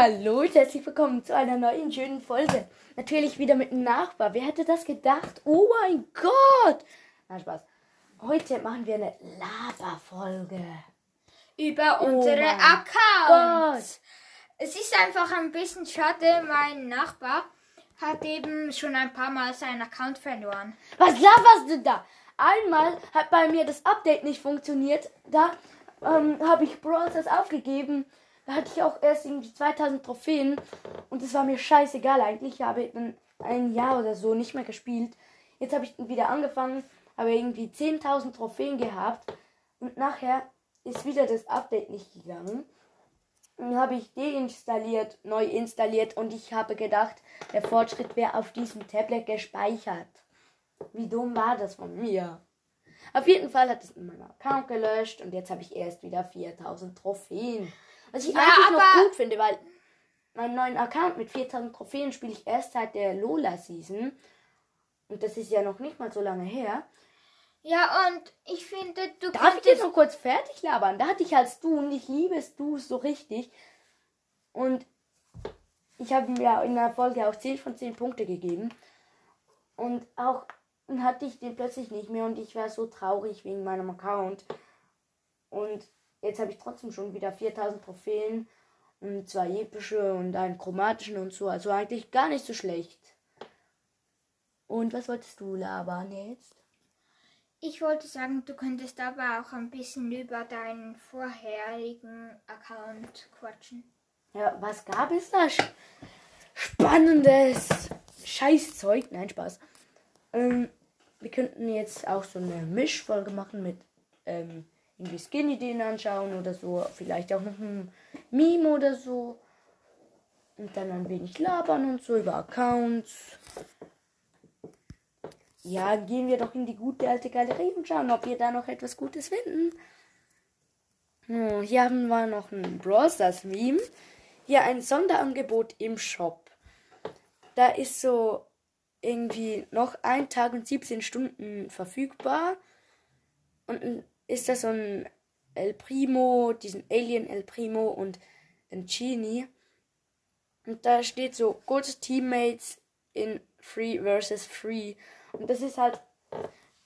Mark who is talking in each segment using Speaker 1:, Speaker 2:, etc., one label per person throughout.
Speaker 1: Hallo, herzlich willkommen zu einer neuen schönen Folge. Natürlich wieder mit einem Nachbar. Wer hätte das gedacht? Oh mein Gott! Nein, Spaß. Heute machen wir eine Laberfolge.
Speaker 2: über
Speaker 1: Oh
Speaker 2: unsere Accounts. Es ist einfach ein bisschen schade, mein Nachbar hat eben schon ein paar Mal seinen Account verloren.
Speaker 1: Was laberst du da? Einmal hat bei mir das Update nicht funktioniert. Da ähm, habe ich Brawl aufgegeben. Da hatte ich auch erst irgendwie 2000 Trophäen. Und es war mir scheißegal eigentlich. Ich habe dann ein Jahr oder so nicht mehr gespielt. Jetzt habe ich wieder angefangen, habe irgendwie 10.000 Trophäen gehabt. Und nachher ist wieder das Update nicht gegangen. Dann habe ich deinstalliert, neu installiert und ich habe gedacht, der Fortschritt wäre auf diesem Tablet gespeichert. Wie dumm war das von mir? Auf jeden Fall hat es in meinem Account gelöscht und jetzt habe ich erst wieder 4000 Trophäen. Was ich
Speaker 2: Ja,
Speaker 1: eigentlich noch gut finde, weil meinen neuen Account mit 4000 Trophäen spiele ich erst seit der Lola-Season. Und das ist ja noch nicht mal so lange her.
Speaker 2: Ja, und ich finde, du
Speaker 1: Darf ich jetzt
Speaker 2: könntest...
Speaker 1: noch kurz fertig labern? Da hatte ich als du und ich liebe es du so richtig. Und ich habe ihm ja in der Folge auch 10 von 10 Punkte gegeben. Und auch dann hatte ich den plötzlich nicht mehr und ich war so traurig wegen meinem Account. Und jetzt habe ich trotzdem schon wieder 4000 Trophäen und zwei epische und einen chromatischen und so. Also eigentlich gar nicht so schlecht. Und was wolltest du labern jetzt?
Speaker 2: Ich wollte sagen, du könntest aber auch ein bisschen über deinen vorherigen Account quatschen.
Speaker 1: Ja, was gab es da? Spannendes Scheißzeug. Nein, Spaß. Ähm, wir könnten jetzt auch so eine Mischfolge machen mit ähm, irgendwie Skin-Ideen anschauen oder so. Vielleicht auch noch ein Meme oder so. Und dann ein wenig labern und so über Accounts. Ja, gehen wir doch in die gute alte Galerie und schauen, ob wir da noch etwas Gutes finden. Hier haben wir noch ein Brawl Stars Meme. Hier ein Sonderangebot im Shop. Da ist so irgendwie noch ein Tag und 17 Stunden verfügbar. Und dann ist da so ein El Primo, diesen Alien El Primo und ein Genie. Und da steht so Good Teammates in Free versus Free. Und das ist halt,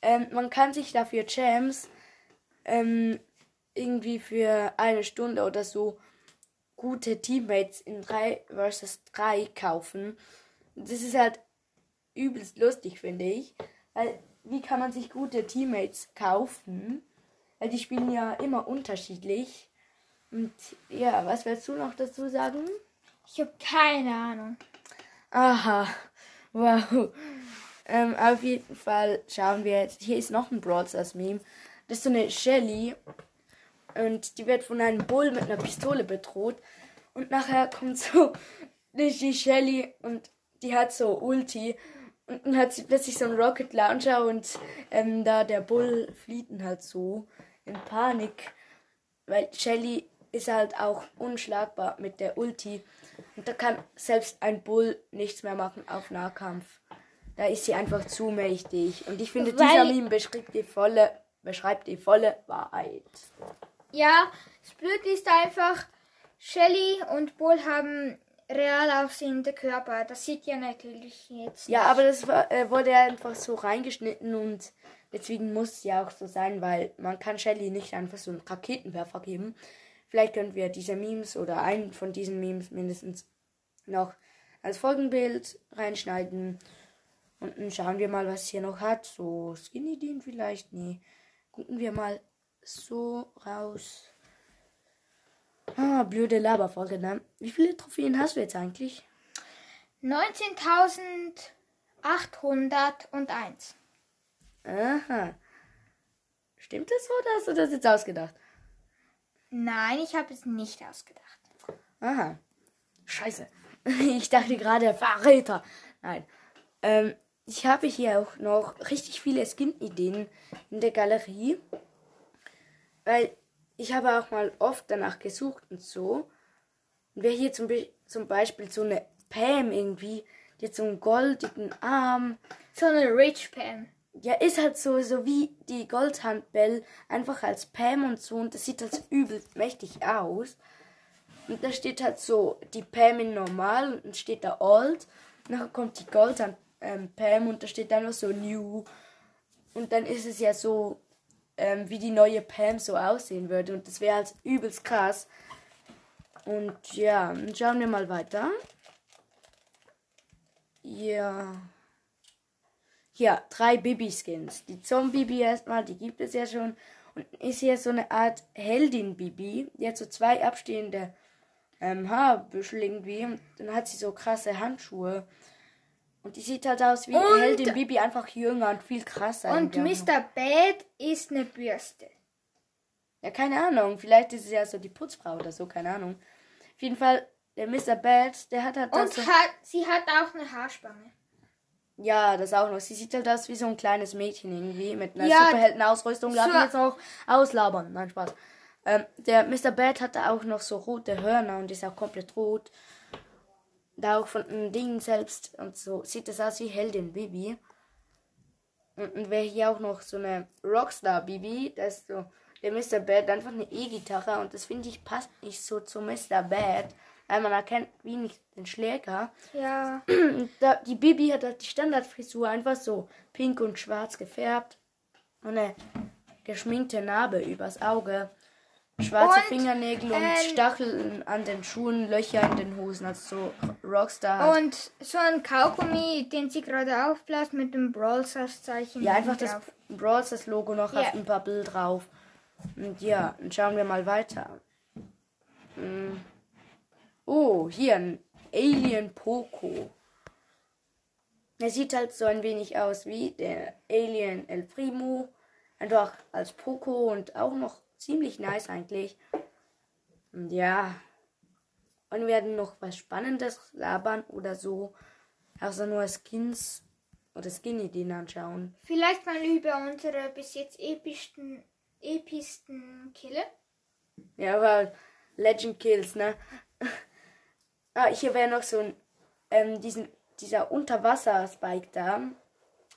Speaker 1: ähm, man kann sich dafür Gems ähm, irgendwie für eine Stunde oder so gute Teammates in 3 versus 3 kaufen. Das ist halt übelst lustig, finde ich. Weil, wie kann man sich gute Teammates kaufen? Weil die spielen ja immer unterschiedlich. Und ja, was willst du noch dazu sagen?
Speaker 2: Ich habe keine Ahnung.
Speaker 1: Aha, wow. Ähm, auf jeden Fall schauen wir jetzt. Hier ist noch ein Brawl Stars Meme. Das ist so eine Shelly. Und die wird von einem Bull mit einer Pistole bedroht. Und nachher kommt so die Shelly und die hat so Ulti. Und dann hat sie plötzlich so einen Rocket Launcher und ähm, da der Bull flieht halt so in Panik. Weil Shelly ist halt auch unschlagbar mit der Ulti. Und da kann selbst ein Bull nichts mehr machen auf Nahkampf. Da ist sie einfach zu mächtig. Und ich finde,
Speaker 2: Weil-
Speaker 1: dieser Meme beschreibt die volle, beschreibt die volle Wahrheit.
Speaker 2: Ja, das Blöde ist einfach, Shelly und Bull haben real aussehende Körper. Das sieht ja natürlich jetzt
Speaker 1: Ja,
Speaker 2: nicht.
Speaker 1: aber das war, äh, wurde einfach so reingeschnitten und deswegen muss es ja auch so sein, weil man kann Shelly nicht einfach so einen Raketenwerfer geben. Vielleicht können wir diese Memes oder einen von diesen Memes mindestens noch als Folgenbild reinschneiden. Und dann schauen wir mal, was hier noch hat. So Skinny Dean vielleicht? Nee. Gucken wir mal so raus. Ah, blöde Laberfolge, ne? Wie viele Trophäen hast du jetzt eigentlich?
Speaker 2: 19.801.
Speaker 1: Aha. Stimmt das so oder hast du das jetzt ausgedacht?
Speaker 2: Nein, ich habe es nicht ausgedacht.
Speaker 1: Aha. Scheiße. Ich dachte gerade Verräter. Nein. Ähm, ich habe hier auch noch richtig viele Skin-Ideen in der Galerie. Weil ich habe auch mal oft danach gesucht und so. Und wer hier zum, Be zum Beispiel so eine Pam irgendwie, die hat so einen goldigen Arm.
Speaker 2: So eine Rich Pam.
Speaker 1: Ja, ist halt so, so wie die Goldhandbell, einfach als Pam und so. Und das sieht halt übel mächtig aus. Und da steht halt so die Pam in normal und dann steht da old. Nachher kommt die Gold an ähm, Pam und da steht dann noch so new. Und dann ist es ja so, ähm, wie die neue Pam so aussehen würde. Und das wäre halt übelst krass. Und ja, schauen wir mal weiter. Ja. Ja, drei Bibi-Skins. Die Zombie-Bibi erstmal, die gibt es ja schon. Und ist hier so eine Art Heldin-Bibi. Die hat so zwei abstehende ähm, Haarbüschel irgendwie. Und dann hat sie so krasse Handschuhe. Und die sieht halt aus wie
Speaker 2: Und-
Speaker 1: Heldin Bibi, einfach jünger und viel krasser.
Speaker 2: Und. Mr. Bad ist eine Bürste.
Speaker 1: Ja, keine Ahnung. Vielleicht ist es ja so die Putzfrau oder so, keine Ahnung. Auf jeden Fall, der Mr. Bad, der hat halt
Speaker 2: Und
Speaker 1: so,
Speaker 2: hat, sie hat auch eine Haarspange.
Speaker 1: Ja, das auch noch. Sie sieht halt aus wie so ein kleines Mädchen irgendwie mit einer
Speaker 2: Ja,
Speaker 1: Superheldenausrüstung. Darf
Speaker 2: so-
Speaker 1: ich jetzt noch auslabern? Nein, Spaß. Ähm, der Mr. Bad hatte auch noch so rote Hörner und ist auch komplett rot. Da auch von den Dingen selbst und so sieht das aus wie Heldin Bibi. Und, und wäre hier auch noch so eine Rockstar Bibi, das ist so der Mr. Bad einfach eine E-Gitarre und das finde ich passt nicht so zu Mr. Bad, weil man erkennt wie nicht den Schläger.
Speaker 2: Ja.
Speaker 1: Da, die Bibi hat halt die Standardfrisur einfach so pink und schwarz gefärbt. Und eine geschminkte Narbe übers Auge. Schwarze
Speaker 2: Und,
Speaker 1: Fingernägel und
Speaker 2: ähm,
Speaker 1: Stacheln an den Schuhen, Löcher in den Hosen. Also so Rockstar halt.
Speaker 2: Und so ein Kaugummi, den sie gerade aufbläst mit dem Brawl Stars Zeichen.
Speaker 1: Ja, einfach das
Speaker 2: drauf.
Speaker 1: Brawl Stars Logo noch
Speaker 2: Ja.
Speaker 1: auf dem Bubble drauf. Und ja, dann schauen wir mal weiter. Hm. Oh, hier ein Alien Poco. Er sieht halt so ein wenig aus wie der Alien El Primo. Einfach als Poco und auch noch ziemlich nice eigentlich. Und ja. Und wir werden noch was Spannendes labern oder so. Also nur Skins oder Skin-Ideen anschauen.
Speaker 2: Vielleicht mal über unsere bis jetzt epischsten, epischsten Kille.
Speaker 1: Ja, aber Legend Kills, ne? ah, hier wäre noch so ein, ähm, diesen, dieser Unterwasser-Spike da.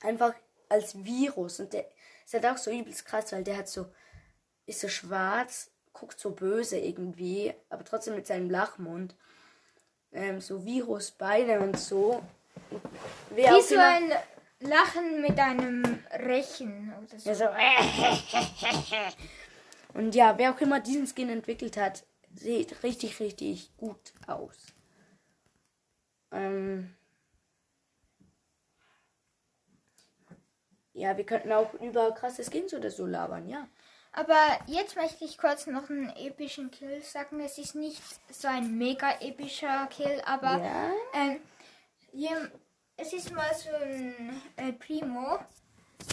Speaker 1: Einfach als Virus. Und der ist halt auch so übelst krass, weil der hat so, ist so schwarz, guckt so böse irgendwie, aber trotzdem mit seinem Lachmund. Ähm, so Virusbeine und so. Wer
Speaker 2: Wie so ein Lachen mit einem Rechen oder so.
Speaker 1: Ja, so. Und ja, wer auch immer diesen Skin entwickelt hat, sieht richtig, richtig gut aus. Ähm ja, wir könnten auch über krasse Skins oder so labern, ja.
Speaker 2: Aber jetzt möchte ich kurz noch einen epischen Kill sagen. Es ist nicht so ein mega epischer Kill, aber
Speaker 1: Ja.
Speaker 2: ähm, hier, es ist mal so ein äh, Primo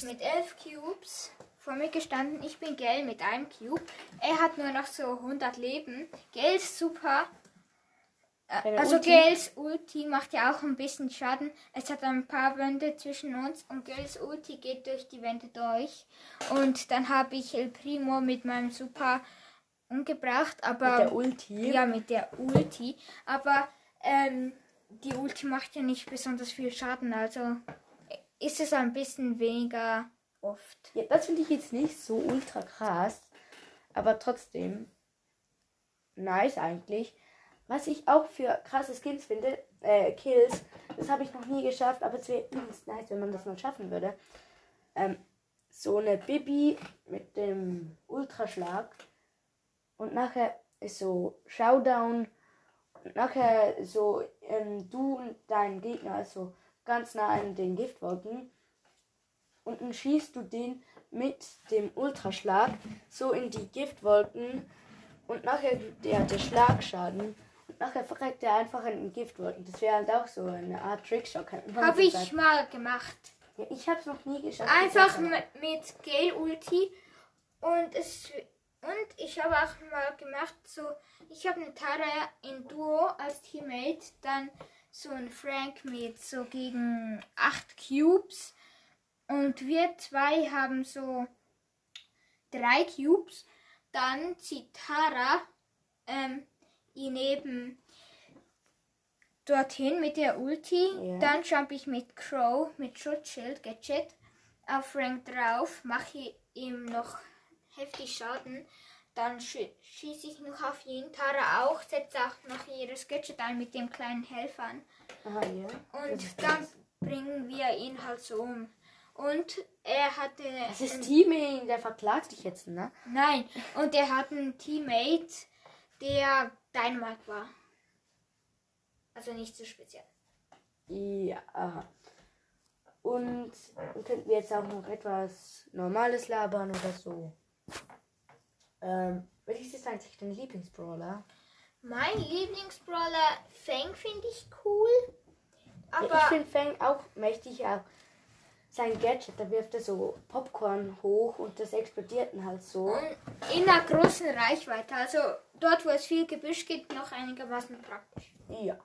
Speaker 2: mit elf Cubes vor mir gestanden. Ich bin Gel mit einem Cube. Er hat nur noch so 100 Leben. Gel ist super. Also
Speaker 1: Ulti?
Speaker 2: Gels Ulti macht ja auch ein bisschen Schaden. Es hat ein paar Wände zwischen uns und Gels Ulti geht durch die Wände durch. Und dann habe ich El Primo mit meinem Super umgebracht, aber
Speaker 1: Mit der Ulti.
Speaker 2: ja mit der Ulti. Aber ähm, die Ulti macht ja nicht besonders viel Schaden, also ist es ein bisschen weniger oft.
Speaker 1: Ja, das finde ich jetzt nicht so ultra krass, aber trotzdem nice eigentlich. Was ich auch für krasse Skins finde, äh, Kills, das habe ich noch nie geschafft, aber es wäre nice, wenn man das mal schaffen würde. Ähm, so eine Bibi mit dem Ultraschlag und nachher ist so Showdown und nachher so ähm, du und dein Gegner also ganz nah an den Giftwolken und dann schießt du den mit dem Ultraschlag so in die Giftwolken und nachher gibt er der Schlagschaden nachher verreckt er einfach in den Giftwolken. Das wäre halt auch so eine Art Trickshot.
Speaker 2: Habe ich
Speaker 1: sagen.
Speaker 2: mal gemacht.
Speaker 1: Ja, ich habe es noch nie geschafft.
Speaker 2: Einfach mit, mit Gale Ulti und es und ich habe auch mal gemacht so ich habe eine Tara in Duo als Teammate dann so ein Frank mit so gegen 8 Cubes und wir zwei haben so drei Cubes dann zieht Tara ähm, ihn eben dorthin mit der Ulti.
Speaker 1: Ja.
Speaker 2: Dann jump ich mit Crow, mit Schutzschild, Gadget auf Rank drauf, mache ihm noch heftig Schaden. dann schie schieße ich noch auf ihn. Tara auch, setzt auch noch ihres Gadget ein mit dem kleinen Helfern.
Speaker 1: Aha, ja.
Speaker 2: Und dann bringen wir ihn halt so um. Und er hatte.
Speaker 1: Das ist Teaming, der verklagt dich jetzt, ne?
Speaker 2: Nein, und er hat einen Teammate, der Dynamite war. Also nicht so speziell.
Speaker 1: Ja. aha. Und könnten wir jetzt auch noch etwas Normales labern oder so? Ähm, welches ist eigentlich dein Lieblingsbrawler?
Speaker 2: Mein Lieblingsbrawler Fang finde ich cool.
Speaker 1: Ja,
Speaker 2: Aber
Speaker 1: ich finde Fang auch mächtig, auch sein Gadget, da wirft er so Popcorn hoch und das explodiert dann halt so.
Speaker 2: in einer großen Reichweite. Also dort, wo es viel Gebüsch gibt, noch einigermaßen praktisch.
Speaker 1: Ja.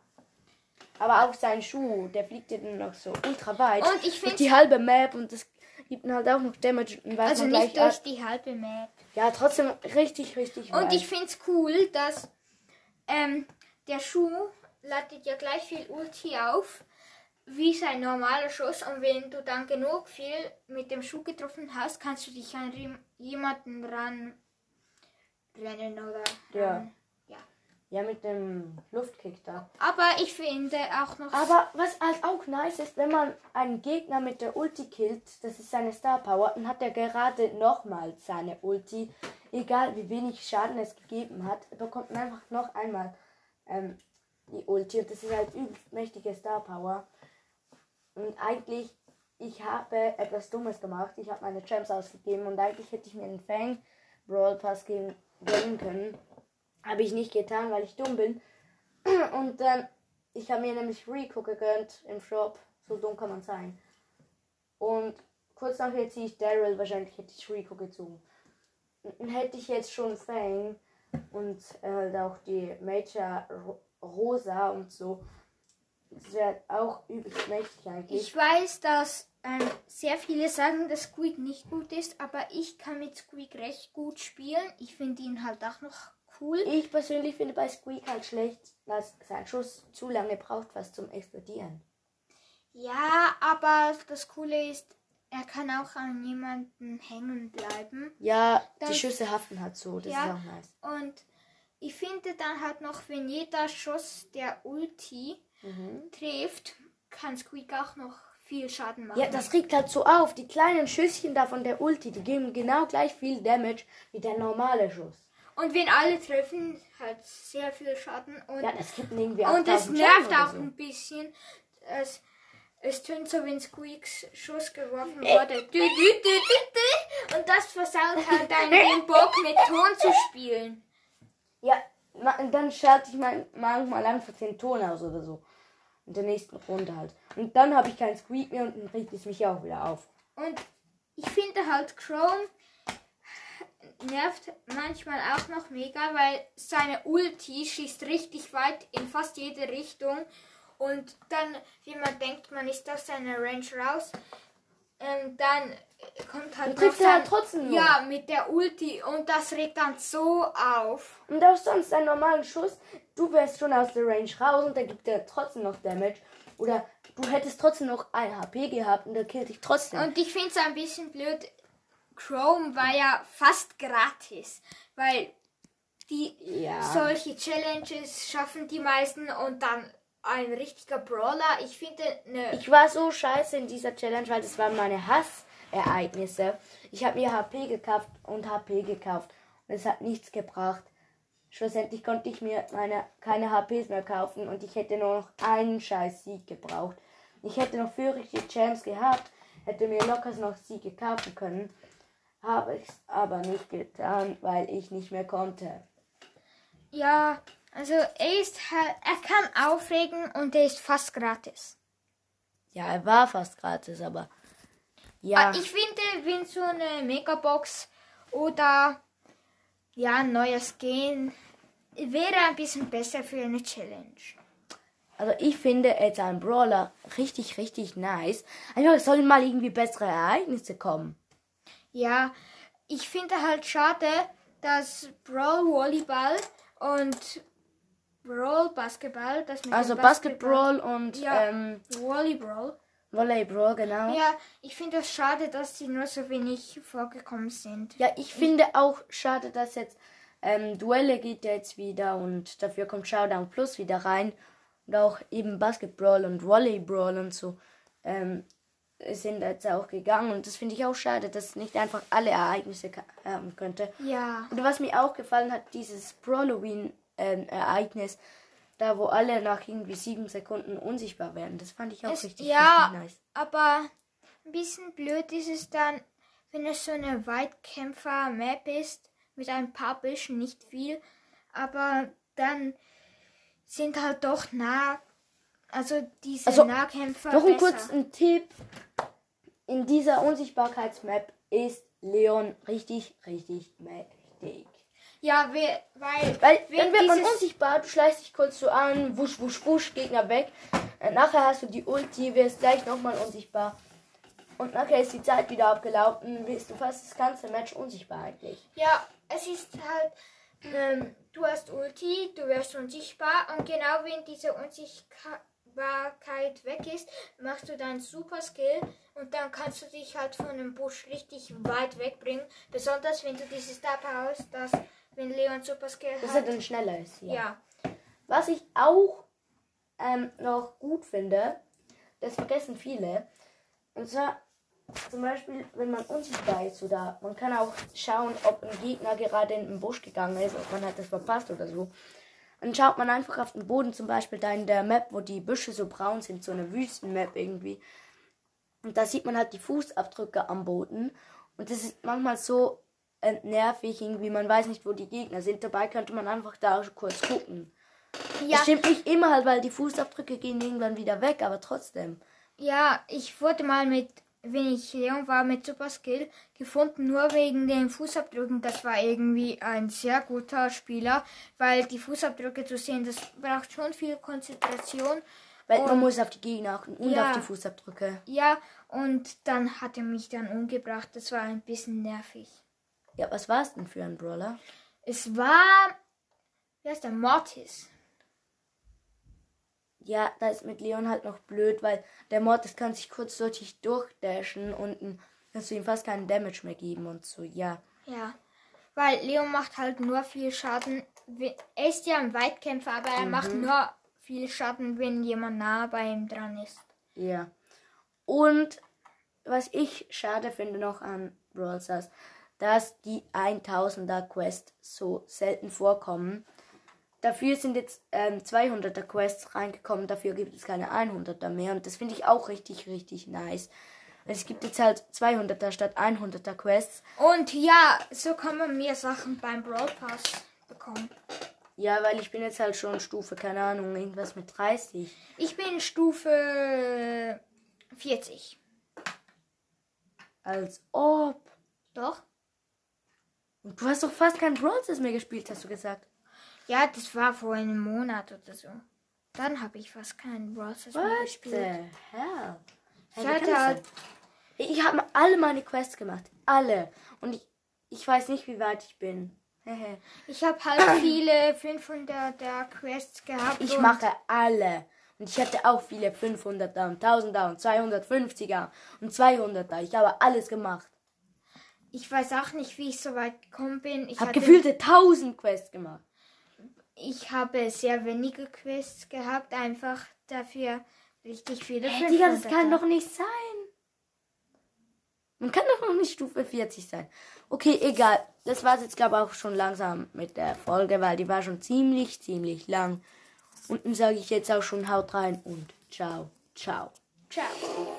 Speaker 1: Aber auch sein Schuh, der fliegt ja dann noch so ultra weit.
Speaker 2: Und ich finde
Speaker 1: die halbe Map und das gibt dann halt auch noch Damage. Und weiß
Speaker 2: also
Speaker 1: man
Speaker 2: nicht
Speaker 1: gleich
Speaker 2: durch die halbe Map.
Speaker 1: Ja, trotzdem richtig, richtig
Speaker 2: Und
Speaker 1: weit.
Speaker 2: ich finde es cool, dass ähm, der Schuh ladet ja gleich viel Ulti auf wie sein normaler Schuss. Und wenn du dann genug viel mit dem Schuh getroffen hast, kannst du dich an jemanden ran rennen oder
Speaker 1: Ja.
Speaker 2: ran- ja.
Speaker 1: Ja, mit dem Luftkick da.
Speaker 2: Aber ich finde auch noch
Speaker 1: Aber was halt auch nice ist, wenn man einen Gegner mit der Ulti killt, das ist seine Star Power, dann hat er gerade nochmal seine Ulti. Egal wie wenig Schaden es gegeben hat, bekommt man einfach noch einmal ähm, die Ulti. Und das ist halt übelst mächtige Star Power. Und eigentlich, ich habe etwas Dummes gemacht. Ich habe meine Gems ausgegeben und eigentlich hätte ich mir einen Fang Brawl Pass geben, gönnen können. Habe ich nicht getan, weil ich dumm bin. Und dann, ich habe mir nämlich Rico gegönnt im Shop. So dumm kann man sein. Und kurz nachher ziehe ich Daryl. Wahrscheinlich hätte ich Rico gezogen. Hätte ich jetzt schon Fang und äh, halt auch die Major Ro Rosa und so. Das wäre auch übelst mächtig eigentlich.
Speaker 2: Ich weiß, dass ähm, sehr viele sagen, dass Squeak nicht gut ist, aber ich kann mit Squeak recht gut spielen. Ich finde ihn halt auch noch cool.
Speaker 1: Ich persönlich finde bei Squeak halt schlecht, dass sein Schuss zu lange braucht, was zum Explodieren.
Speaker 2: Ja, aber das Coole ist, er kann auch an jemanden hängen bleiben.
Speaker 1: Ja,
Speaker 2: Das-
Speaker 1: die Schüsse haften halt so, das
Speaker 2: Ja.
Speaker 1: ist auch nice.
Speaker 2: Und ich finde dann halt noch, wenn jeder Schuss der Ulti
Speaker 1: Mhm.
Speaker 2: trifft, kann Squeak auch noch viel Schaden machen.
Speaker 1: Ja, das regt halt so auf. Die kleinen Schüsschen da von der Ulti, die geben genau gleich viel Damage wie der normale Schuss.
Speaker 2: Und wenn alle treffen, hat sehr viel Schaden. Und,
Speaker 1: Ja, das gibt irgendwie
Speaker 2: und es
Speaker 1: 8000
Speaker 2: nervt auch
Speaker 1: so.
Speaker 2: ein bisschen. Es, es tönt so, wenn Squeaks Schuss geworfen
Speaker 1: Äh.
Speaker 2: wurde. Dü, dü, dü. Und das versaut halt dann den Bock mit Ton zu spielen.
Speaker 1: Ja, dann schalte ich mein, manchmal einfach den Ton aus oder so. In der nächsten Runde halt. Und dann habe ich keinen Squeak mehr und dann regt es mich auch wieder auf.
Speaker 2: Und ich finde halt Chrome nervt manchmal auch noch mega, weil seine Ulti schießt richtig weit in fast jede Richtung. Und dann, wie man denkt, man ist aus seiner Range raus, ähm, dann kommt halt
Speaker 1: Dann trifft er halt trotzdem noch.
Speaker 2: Ja, mit der Ulti. Und das regt dann so auf.
Speaker 1: Und auch sonst einen normalen Schuss, du wärst schon aus der Range raus und dann gibt er trotzdem noch Damage. Oder du hättest trotzdem noch ein HP gehabt und der killt dich trotzdem.
Speaker 2: Und ich finde es ein bisschen blöd. Chrome war ja fast gratis, weil die
Speaker 1: Ja.
Speaker 2: solche Challenges schaffen die meisten und dann ein richtiger Brawler. Ich finde ne
Speaker 1: Ich war so scheiße in dieser Challenge, weil das waren meine Hassereignisse. Ich habe mir HP gekauft und HP gekauft. Und es hat nichts gebracht. Schlussendlich konnte ich mir meine, keine HPs mehr kaufen und ich hätte nur noch einen scheiß Sieg gebraucht. Ich hätte noch fürchte Champs gehabt, hätte mir locker noch Siege kaufen können. Habe ich aber nicht getan, weil ich nicht mehr konnte.
Speaker 2: ja, also er ist halt, er kann aufregen und er ist fast gratis.
Speaker 1: Ja, er war fast gratis, aber ja.
Speaker 2: Ah, Ich finde, wenn so eine Megabox oder ja, ein neues Skin wäre ein bisschen besser für eine Challenge.
Speaker 1: Also ich finde jetzt ein Brawler richtig, richtig nice. Einfach es sollen mal irgendwie bessere Ereignisse kommen.
Speaker 2: Ja, ich finde halt schade, dass Brawl Volleyball und Brawl Basketball, das mit
Speaker 1: Also
Speaker 2: dem
Speaker 1: Basketball und
Speaker 2: Ja.
Speaker 1: ähm,
Speaker 2: Volleyball.
Speaker 1: Volleyball, genau. Ja.
Speaker 2: Ja, ich finde es schade, dass sie nur so wenig vorgekommen sind.
Speaker 1: ich finde auch schade, dass jetzt Ähm, Duelle geht ja jetzt wieder und dafür kommt Showdown Plus wieder rein. Und auch eben Basketball und Volleyball und so ähm, sind jetzt auch gegangen. Und das finde ich auch schade, dass nicht einfach alle Ereignisse haben könnte.
Speaker 2: Ja.
Speaker 1: Und was mir auch gefallen hat, dieses Halloween-Ereignis, ähm, da wo alle nach irgendwie sieben Sekunden unsichtbar werden. Das fand ich auch
Speaker 2: Es,
Speaker 1: richtig,
Speaker 2: ja,
Speaker 1: richtig nice.
Speaker 2: aber ein bisschen blöd ist es dann, wenn es so eine Weitkämpfer-Map ist, mit ein paar Büschen, nicht viel, aber dann sind halt doch nah, also diese
Speaker 1: Also,
Speaker 2: Nahkämpfer
Speaker 1: Noch ein
Speaker 2: besser.
Speaker 1: kurzen Tipp. In dieser Unsichtbarkeitsmap ist Leon richtig, richtig mächtig.
Speaker 2: Ja, we- weil,
Speaker 1: Weil
Speaker 2: wenn
Speaker 1: wird man unsichtbar, du schleichst dich kurz so an, wusch, wusch, wusch, Gegner weg. Äh, nachher hast du die Ulti, wirst gleich nochmal unsichtbar. Und nachher ist die Zeit wieder abgelaufen, bist du fast das ganze Match unsichtbar eigentlich.
Speaker 2: Ja, es ist halt, ähm, du hast Ulti, du wirst unsichtbar und genau wenn diese Unsichtbarkeit weg ist, machst du deinen Super Skill und dann kannst du dich halt von dem Busch richtig weit wegbringen. Besonders wenn du dieses Star hast, dass wenn Leon Super Skill
Speaker 1: Dass er
Speaker 2: hat.
Speaker 1: dann schneller ist. Ja.
Speaker 2: Ja.
Speaker 1: Was ich auch ähm, noch gut finde, das vergessen viele. Und zwar zum Beispiel, wenn man unsichtbar ist oder man kann auch schauen, ob ein Gegner gerade in den Busch gegangen ist, ob man hat das verpasst oder so. Dann schaut man einfach auf den Boden, zum Beispiel da in der Map, wo die Büsche so braun sind, so eine Wüstenmap irgendwie. Und da sieht man halt die Fußabdrücke am Boden. Und das ist manchmal so nervig, irgendwie, man weiß nicht, wo die Gegner sind. Dabei könnte man einfach da kurz gucken.
Speaker 2: Ja,
Speaker 1: Das stimmt nicht immer halt, weil die Fußabdrücke gehen irgendwann wieder weg, aber trotzdem.
Speaker 2: ja, ich wurde mal mit, wenn ich Leon war, mit Super Skill gefunden, nur wegen den Fußabdrücken. Das war irgendwie ein sehr guter Spieler, weil die Fußabdrücke zu sehen, das braucht schon viel Konzentration.
Speaker 1: Weil man
Speaker 2: Und-
Speaker 1: muss auf die Gegner achten und
Speaker 2: Ja.
Speaker 1: auf die Fußabdrücke.
Speaker 2: Ja, und dann hat er mich dann umgebracht. Das war ein bisschen nervig.
Speaker 1: Ja, was war es denn für ein Brawler?
Speaker 2: Es war, wie heißt der, Mortis.
Speaker 1: Ja, da ist mit Leon halt noch blöd, weil der Mortis kann sich kurz durch durchdashen und kannst du ihm fast keinen Damage mehr geben und so, ja.
Speaker 2: Ja, weil Leon macht halt nur viel Schaden. Er ist ja ein Weitkämpfer, aber er macht nur viel Schaden, wenn jemand nah bei ihm dran ist.
Speaker 1: Ja. Und was ich schade finde noch an Brawl Stars, dass die 1000er Quests so selten vorkommen. Dafür sind jetzt ähm, 200er Quests reingekommen, dafür gibt es keine 100er mehr und das finde ich auch richtig, richtig nice. Es gibt jetzt halt 200er statt 100er Quests.
Speaker 2: Und ja, so kann man mehr Sachen beim Brawl Pass bekommen.
Speaker 1: Ja, weil ich bin jetzt halt schon Stufe, keine Ahnung, irgendwas mit 30.
Speaker 2: Ich bin Stufe 40.
Speaker 1: Als ob.
Speaker 2: Doch?
Speaker 1: Und du hast doch fast kein Stars mehr gespielt, hast du gesagt.
Speaker 2: Ja, das war vor einem Monat oder so. Dann habe ich fast keinen Stars mehr gespielt.
Speaker 1: hell?
Speaker 2: Ich
Speaker 1: Hey,
Speaker 2: hatte
Speaker 1: das
Speaker 2: halt-?
Speaker 1: Ich habe alle meine Quests gemacht. Alle. Und ich, ich weiß nicht, wie weit ich bin.
Speaker 2: Ich habe halt viele 500er Quests gehabt.
Speaker 1: ich mache alle. Und ich hatte auch viele 500er und 1000er und 250er und 200er. Ich habe alles gemacht.
Speaker 2: Ich weiß auch nicht, wie ich so weit gekommen bin. Ich,
Speaker 1: habe gefühlte 1000 Quests gemacht.
Speaker 2: ich habe sehr wenige Quests gehabt, einfach dafür richtig viele
Speaker 1: Hey, Digga, das
Speaker 2: 500er.
Speaker 1: kann doch nicht sein. Man kann doch noch nicht Stufe 40 sein. Okay, egal. Das war's jetzt, glaube ich, auch schon langsam mit der Folge, weil die war schon ziemlich, ziemlich lang. Und dann sage ich jetzt auch schon haut rein und ciao, ciao.
Speaker 2: Ciao.